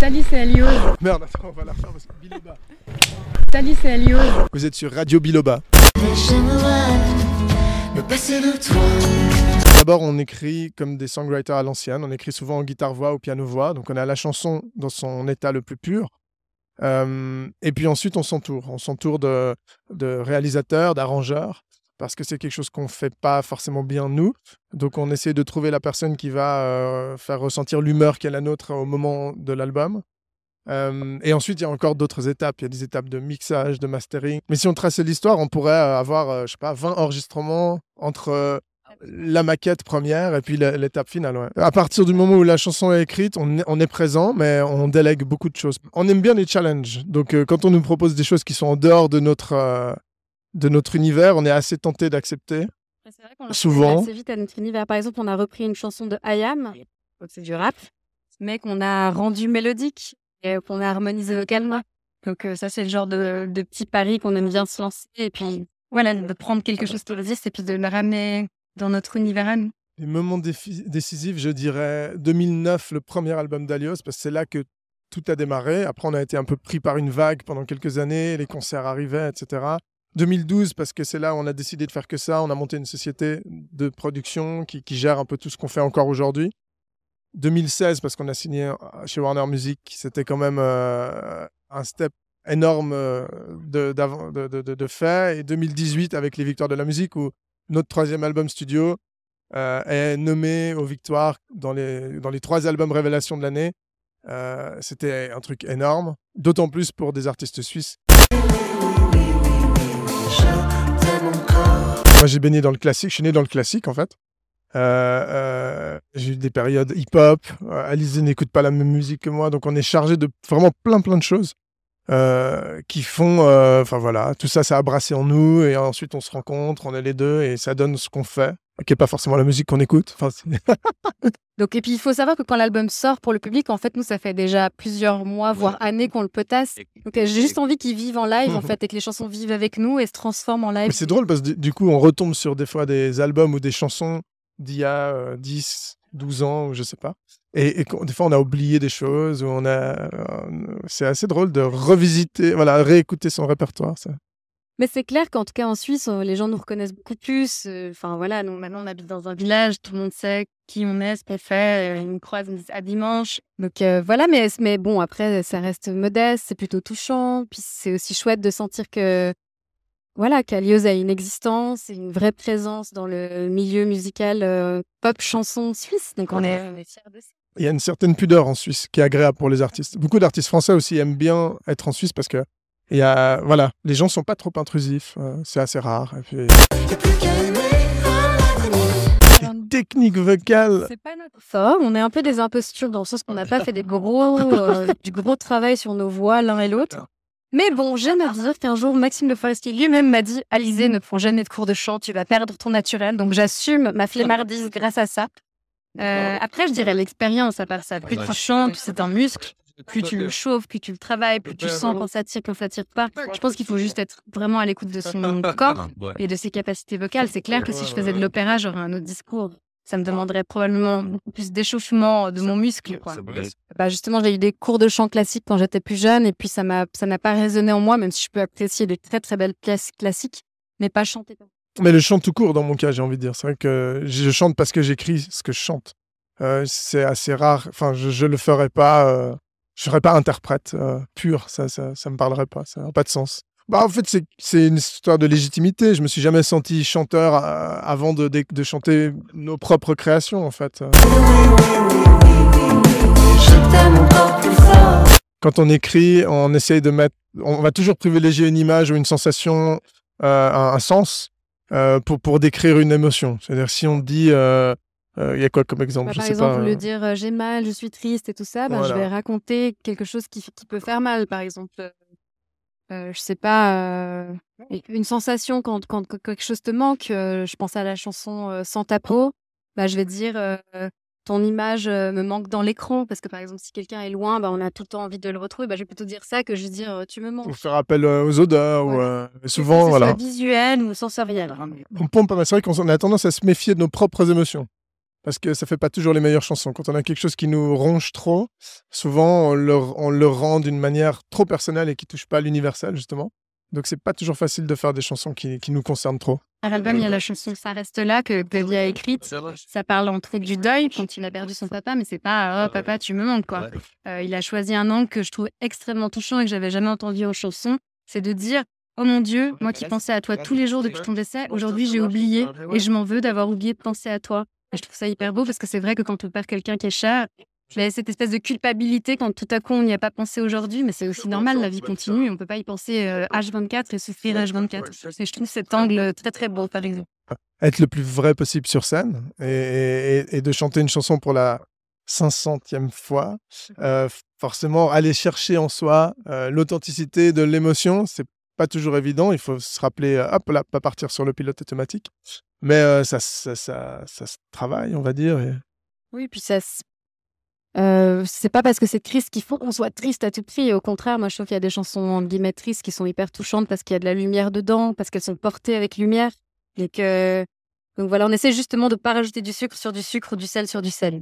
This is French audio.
Salut, c'est Elios. Merde, attends, on va la refaire parce que Biloba. Salut, c'est Elios. Vous êtes sur Radio Biloba. D'abord, on écrit comme des songwriters à l'ancienne. On écrit souvent en guitare-voix ou piano-voix. Donc, on a la chanson dans son état le plus pur. Euh, et puis ensuite, on s'entoure. On s'entoure de, de réalisateurs, d'arrangeurs, parce que c'est quelque chose qu'on ne fait pas forcément bien nous. Donc, on essaie de trouver la personne qui va euh, faire ressentir l'humeur qu'est la nôtre au moment de l'album. Euh, et ensuite, il y a encore d'autres étapes. Il y a des étapes de mixage, de mastering. Mais si on traçait l'histoire, on pourrait avoir, euh, je sais pas, 20 enregistrements entre euh, la maquette première et puis l'étape finale. ouais. À partir du moment où la chanson est écrite, on est, on est présent, mais on délègue beaucoup de choses. On aime bien les challenges. Donc, euh, quand on nous propose des choses qui sont en dehors de notre, euh, de notre univers, on est assez tenté d'accepter. C'est vrai qu'on Souvent. assez vite à notre univers. Par exemple, on a repris une chanson de Ayam, donc c'est du rap, mais qu'on a rendu mélodique et qu'on a harmonisé vocalement. Donc euh, ça, c'est le genre de, de petit pari qu'on aime bien se lancer. Et puis, voilà, de prendre quelque chose qui existe et puis de le ramener dans notre univers à nous. Les moments décisifs, je dirais 2009, le premier album d'Alios, parce que c'est là que tout a démarré. Après, on a été un peu pris par une vague pendant quelques années, les concerts arrivaient, etc. 2012, parce que c'est là où on a décidé de faire que ça. On a monté une société de production qui, gère un peu tout ce qu'on fait encore aujourd'hui. 2016, parce qu'on a signé euh, chez Warner Music, c'était quand même euh, un step énorme euh, de, fait. Et 2018, avec les Victoires de la musique, où notre troisième album studio est nommé aux victoires dans les, dans les trois albums révélations de l'année. C'était un truc énorme, d'autant plus pour des artistes suisses. Moi, j'ai baigné dans le classique, je suis né dans le classique en fait. Euh, euh, j'ai eu des périodes hip-hop. Euh, Alizé n'écoute pas la même musique que moi, donc on est chargé de vraiment plein plein de choses qui font, enfin voilà, tout ça, ça a brassé en nous et ensuite on se rencontre, on est les deux et ça donne ce qu'on fait, qui est pas forcément la musique qu'on écoute. Donc, et puis, il faut savoir que quand l'album sort pour le public, en fait, nous, ça fait déjà plusieurs mois, voire années qu'on le potasse. Donc, euh, j'ai juste envie qu'ils vivent en live, en fait, et que les chansons vivent avec nous et se transforment en live. Mais c'est drôle parce que du- coup, on retombe sur des fois des albums ou des chansons d'il y a euh, 10, 12 ans, ou je sais pas. Et, des fois, on a oublié des choses, ou on a. euh, c'est assez drôle de revisiter, voilà, réécouter son répertoire. Ça. Mais c'est clair qu'en tout cas en Suisse, euh, les gens nous reconnaissent beaucoup plus. euh, Enfin voilà, nous maintenant on habite dans un village, tout le monde sait qui on est, ce qu'on fait. euh, Ils nous croisent à dimanche. Donc euh, voilà, mais, mais bon, après, ça reste modeste, c'est plutôt touchant. Puis c'est aussi chouette de sentir que voilà, qu'Alios a une existence et une vraie présence dans le milieu musical euh, pop chanson suisse. Donc on est, on est fiers de ça. Il y a une certaine pudeur en Suisse qui est agréable pour les artistes. Beaucoup d'artistes français aussi aiment bien être en Suisse parce que. Il y a, voilà, les gens sont pas trop intrusifs, euh, c'est assez rare. Et puis, les techniques vocales, C'est pas notre fort. On est un peu des impostures dans le sens qu'on n'a pas fait des gros, euh, du gros travail sur nos voix l'un et l'autre. Mais bon, j'aime à dire qu'un jour, Maxime de Forestier lui-même m'a dit Alizé, ne prends jamais de cours de chant, tu vas perdre ton naturel. Donc j'assume ma flemmardise grâce à ça. Euh, après, je dirais l'expérience à part ça. Plus tu chantes, plus c'est un muscle. Plus tu le chauffes, plus tu le travailles, plus tu sens quand ça tire, quand ça tire pas. Je pense qu'il faut juste être vraiment à l'écoute de son corps et de ses capacités vocales. C'est clair que si je faisais de l'opéra, j'aurais un autre discours. Ça me demanderait probablement beaucoup plus d'échauffement de mon muscle. Quoi. Bah justement, j'ai eu des cours de chant classique quand j'étais plus jeune et puis ça m'a ça n'a pas résonné en moi, même si je peux apprécier des très très belles pièces classiques, mais pas chanter. Mais le chant tout court, dans mon cas, j'ai envie de dire. C'est vrai que je chante parce que j'écris ce que je chante. Euh, c'est assez rare. Enfin, je ne le ferais pas. euh, je serais pas interprète euh, pur. Ça, ça, ça me parlerait pas. Ça n'a pas de sens. Bah, en fait, c'est- une histoire de légitimité. Je me suis jamais senti chanteur euh, avant de, de, de chanter nos propres créations, en fait. Quand on écrit, on essaye de mettre. On va toujours privilégier une image ou une sensation, euh, un, un sens, euh, pour, pour décrire une émotion. C'est-à-dire, si on dit. Euh, Il y a quoi comme exemple? Bah, Je par sais exemple, pas. lieu euh, dire euh, j'ai mal, je suis triste et tout ça, bah, je vais raconter quelque chose qui, qui peut faire mal. Par exemple, euh, je sais pas, euh, une sensation quand, quand, quand quelque chose te manque. euh, je pense à la chanson Sans ta peau. Bah, je vais dire ton image me manque dans l'écran. Parce que par exemple, si quelqu'un est loin, bah, on a tout le temps envie de le retrouver. Bah, je vais plutôt dire ça que je vais dire tu me manques. Pour faire appel aux odeurs. Ou, Que souvent, ce voilà. soit visuel ou sensoriel. On pompe pas mal. C'est vrai qu'on a tendance à se méfier de nos propres émotions. Parce que ça fait pas toujours les meilleures chansons. Quand on a quelque chose qui nous ronge trop, souvent on le, on le rend d'une manière trop personnelle et qui touche pas à l'universel justement. Donc c'est pas toujours facile de faire des chansons qui, qui nous concernent trop. À l'album, il y a la chanson Ça reste là que Peggy a écrite. Ça parle entre autres du deuil quand il a perdu son papa, mais c'est pas oh papa tu me manques quoi. Euh, il a choisi un angle que je trouve extrêmement touchant et que j'avais jamais entendu en chanson, c'est de dire Oh mon Dieu, moi qui pensais à toi tous les jours depuis ton décès, aujourd'hui j'ai oublié et je m'en veux d'avoir oublié de penser à toi. Je trouve ça hyper beau parce que c'est vrai que quand on perd quelqu'un qui est cher, il y a cette espèce de culpabilité quand tout à coup on n'y a pas pensé aujourd'hui, mais c'est aussi normal, la vie continue, on peut pas y penser H24 et souffrir H24. Et je trouve cet angle très très beau par exemple. Être le plus vrai possible sur scène et, et, de chanter une chanson pour la 500e fois, euh, forcément aller chercher en soi l'authenticité de l'émotion, c'est pas toujours évident. Il faut se rappeler, hop là, pas partir sur le pilote automatique. Mais ça, ça, ça, ça, se travaille, on va dire. Oui, puis ça. Euh, c'est pas parce que c'est triste qu'il faut qu'on soit triste à tout prix. Au contraire, moi, je trouve qu'il y a des chansons en guillemets tristes qui sont hyper touchantes parce qu'il y a de la lumière dedans, parce qu'elles sont portées avec lumière. Et que. Donc voilà, on essaie justement de pas rajouter du sucre sur du sucre ou du sel sur du sel.